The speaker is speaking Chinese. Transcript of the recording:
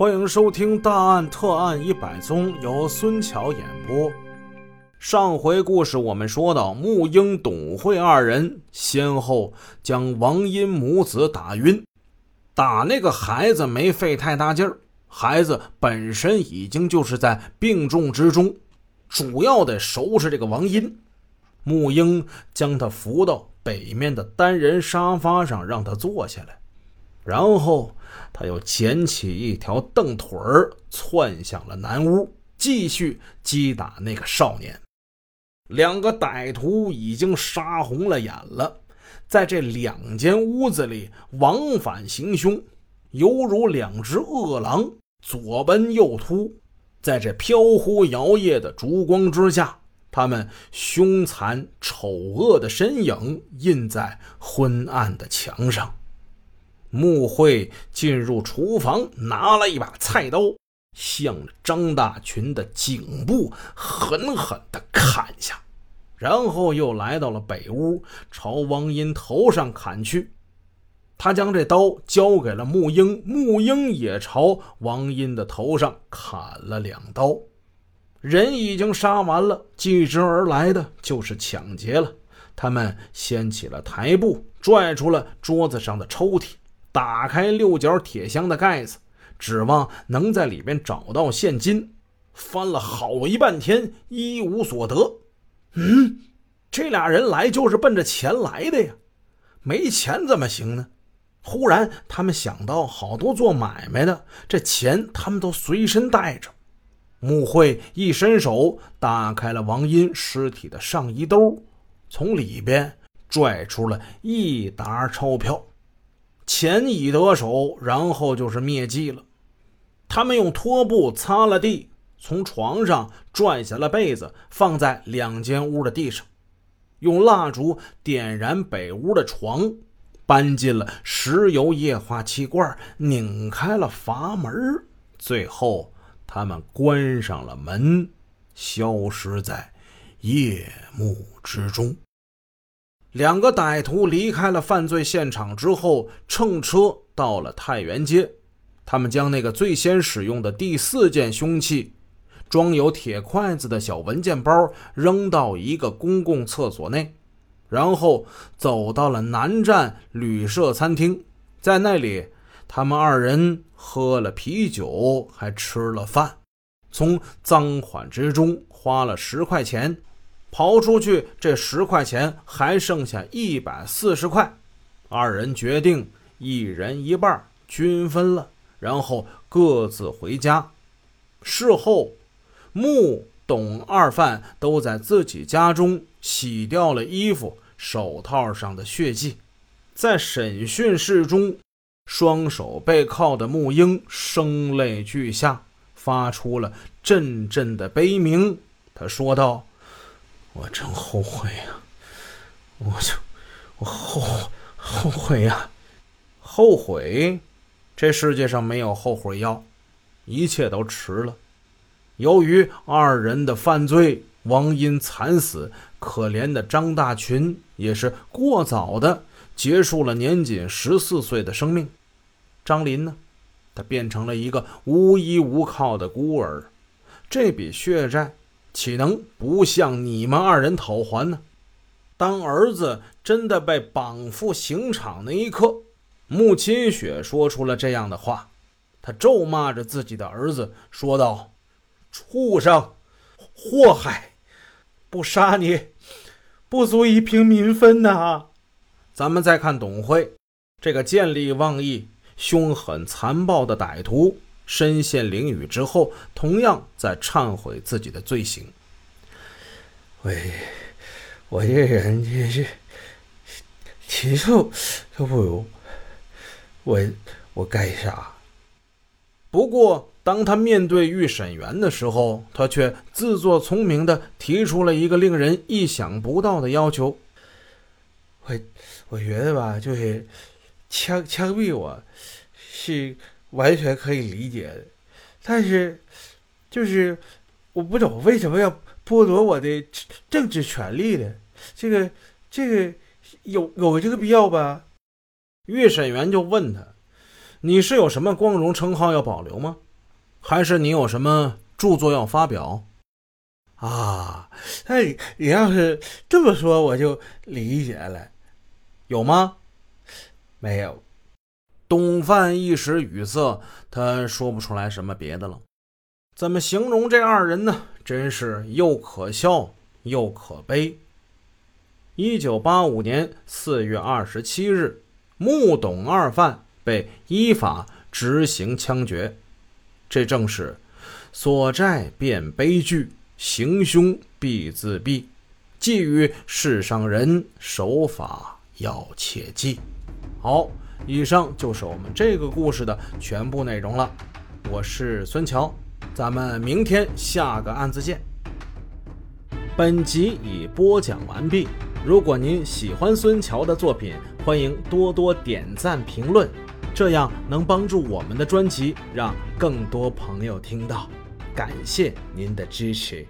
欢迎收听《大案特案一百宗》，由孙桥演播。上回故事我们说到，穆英、董慧二人先后将王英母子打晕，打那个孩子没费太大劲儿，孩子本身已经就是在病重之中，主要得收拾这个王英。穆英将他扶到北面的单人沙发上，让他坐下来，然后他又捡起一条凳腿儿，窜向了南屋，继续击打那个少年。两个歹徒已经杀红了眼了，在这两间屋子里往返行凶，犹如两只饿狼，左奔右突。在这飘忽摇曳的烛光之下，他们凶残丑恶的身影印在昏暗的墙上。穆慧进入厨房，拿了一把菜刀。向张大群的颈部狠狠地砍下，然后又来到了北屋，朝王英头上砍去。他将这刀交给了穆英，穆英也朝王英的头上砍了两刀。人已经杀完了，继之而来的就是抢劫了。他们掀起了台布，拽出了桌子上的抽屉，打开六角铁箱的盖子。指望能在里边找到现金，翻了好一半天，一无所得。嗯，这俩人来就是奔着钱来的呀，没钱怎么行呢？忽然，他们想到好多做买卖的，这钱他们都随身带着。穆慧一伸手，打开了王英尸体的上衣兜，从里边拽出了一沓钞票，钱已得手，然后就是灭迹了。他们用拖布擦了地，从床上拽下了被子，放在两间屋的地上，用蜡烛点燃北屋的床，搬进了石油液化气罐，拧开了阀门，最后他们关上了门，消失在夜幕之中。两个歹徒离开了犯罪现场之后，乘车到了太原街。他们将那个最先使用的第四件凶器，装有铁筷子的小文件包扔到一个公共厕所内，然后走到了南站旅社餐厅，在那里，他们二人喝了啤酒，还吃了饭，从赃款之中花了十块钱，刨出去这十块钱还剩下一百四十块，二人决定一人一半，均分了。然后各自回家。事后，穆、董二犯都在自己家中洗掉了衣服、手套上的血迹。在审讯室中，双手背靠的穆英声泪俱下，发出了阵阵的悲鸣。他说道：“我真后悔呀！我就我后后悔呀，后悔。”这世界上没有后悔药，一切都迟了。由于二人的犯罪，王英惨死，可怜的张大群也是过早的结束了年仅十四岁的生命。张林呢，他变成了一个无依无靠的孤儿。这笔血债岂能不向你们二人讨还呢？当儿子真的被绑赴刑场那一刻。穆清雪说出了这样的话，他咒骂着自己的儿子，说道：“畜生，祸害！不杀你，不足以平民愤呐！”咱们再看董慧，这个见利忘义、凶狠残暴的歹徒，身陷囹圄之后，同样在忏悔自己的罪行。喂，我这人真是禽兽都不如。我我该杀。不过，当他面对预审员的时候，他却自作聪明的提出了一个令人意想不到的要求。我我觉得吧，就是枪枪毙我是完全可以理解的，但是就是我不懂为什么要剥夺我的政治权利呢？这个这个有有这个必要吧？预审员就问他：“你是有什么光荣称号要保留吗？”还是你有什么著作要发表？啊，那你你要是这么说，我就理解了。有吗？没有。董范一时语塞，他说不出来什么别的了。怎么形容这二人呢？真是又可笑又可悲。一九八五年四月二十七日，穆董二犯被依法执行枪决。这正是所债变悲剧。行凶必自毙，寄予世上人，守法要切记。好，以上就是我们这个故事的全部内容了。我是孙桥，咱们明天下个案子见。本集已播讲完毕。如果您喜欢孙桥的作品，欢迎多多点赞评论，这样能帮助我们的专辑让更多朋友听到。感谢您的支持。